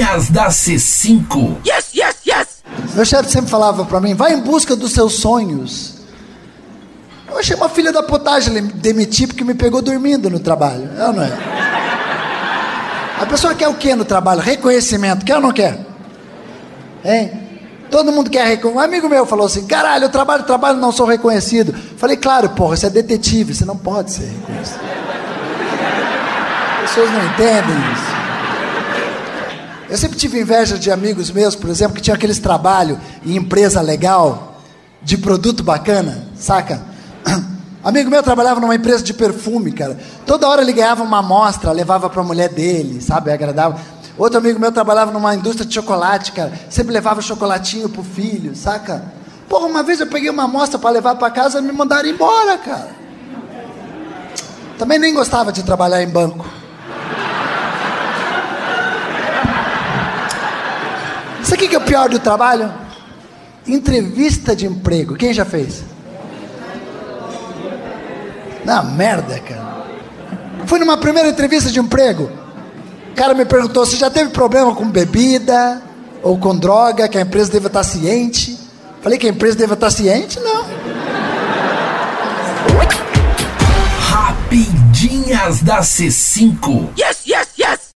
Rapidinhas da C5. Yes, yes, yes! Meu chefe sempre falava pra mim, vai em busca dos seus sonhos. Eu achei uma filha da potagem demitir porque me pegou dormindo no trabalho. É ou não é? A pessoa quer o que no trabalho? Reconhecimento. Quer ou não quer? Hein? Todo mundo quer reconhecimento. Um amigo meu falou assim: caralho, eu trabalho, trabalho, não sou reconhecido. Falei, claro, porra, você é detetive, você não pode ser reconhecido. As pessoas não entendem isso. Eu sempre tive inveja de amigos meus, por exemplo, que tinham aqueles trabalhos em empresa legal, de produto bacana, saca? Amigo meu trabalhava numa empresa de perfume, cara. Toda hora ele ganhava uma amostra, levava para a mulher dele, sabe? Agradava. Outro amigo meu trabalhava numa indústria de chocolate, cara. Sempre levava chocolatinho pro filho, saca? Porra, uma vez eu peguei uma amostra para levar para casa e me mandaram embora, cara. Também nem gostava de trabalhar em banco. Sabe o que é o pior do trabalho? Entrevista de emprego. Quem já fez? Na merda, cara. Fui numa primeira entrevista de emprego. O cara me perguntou se já teve problema com bebida ou com droga, que a empresa deve estar ciente. Falei que a empresa deve estar ciente? Não. Rapidinhas da C5. Yes,